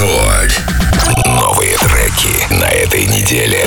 Рекорд. Новые треки на этой неделе.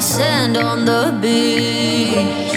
Sand on the beach.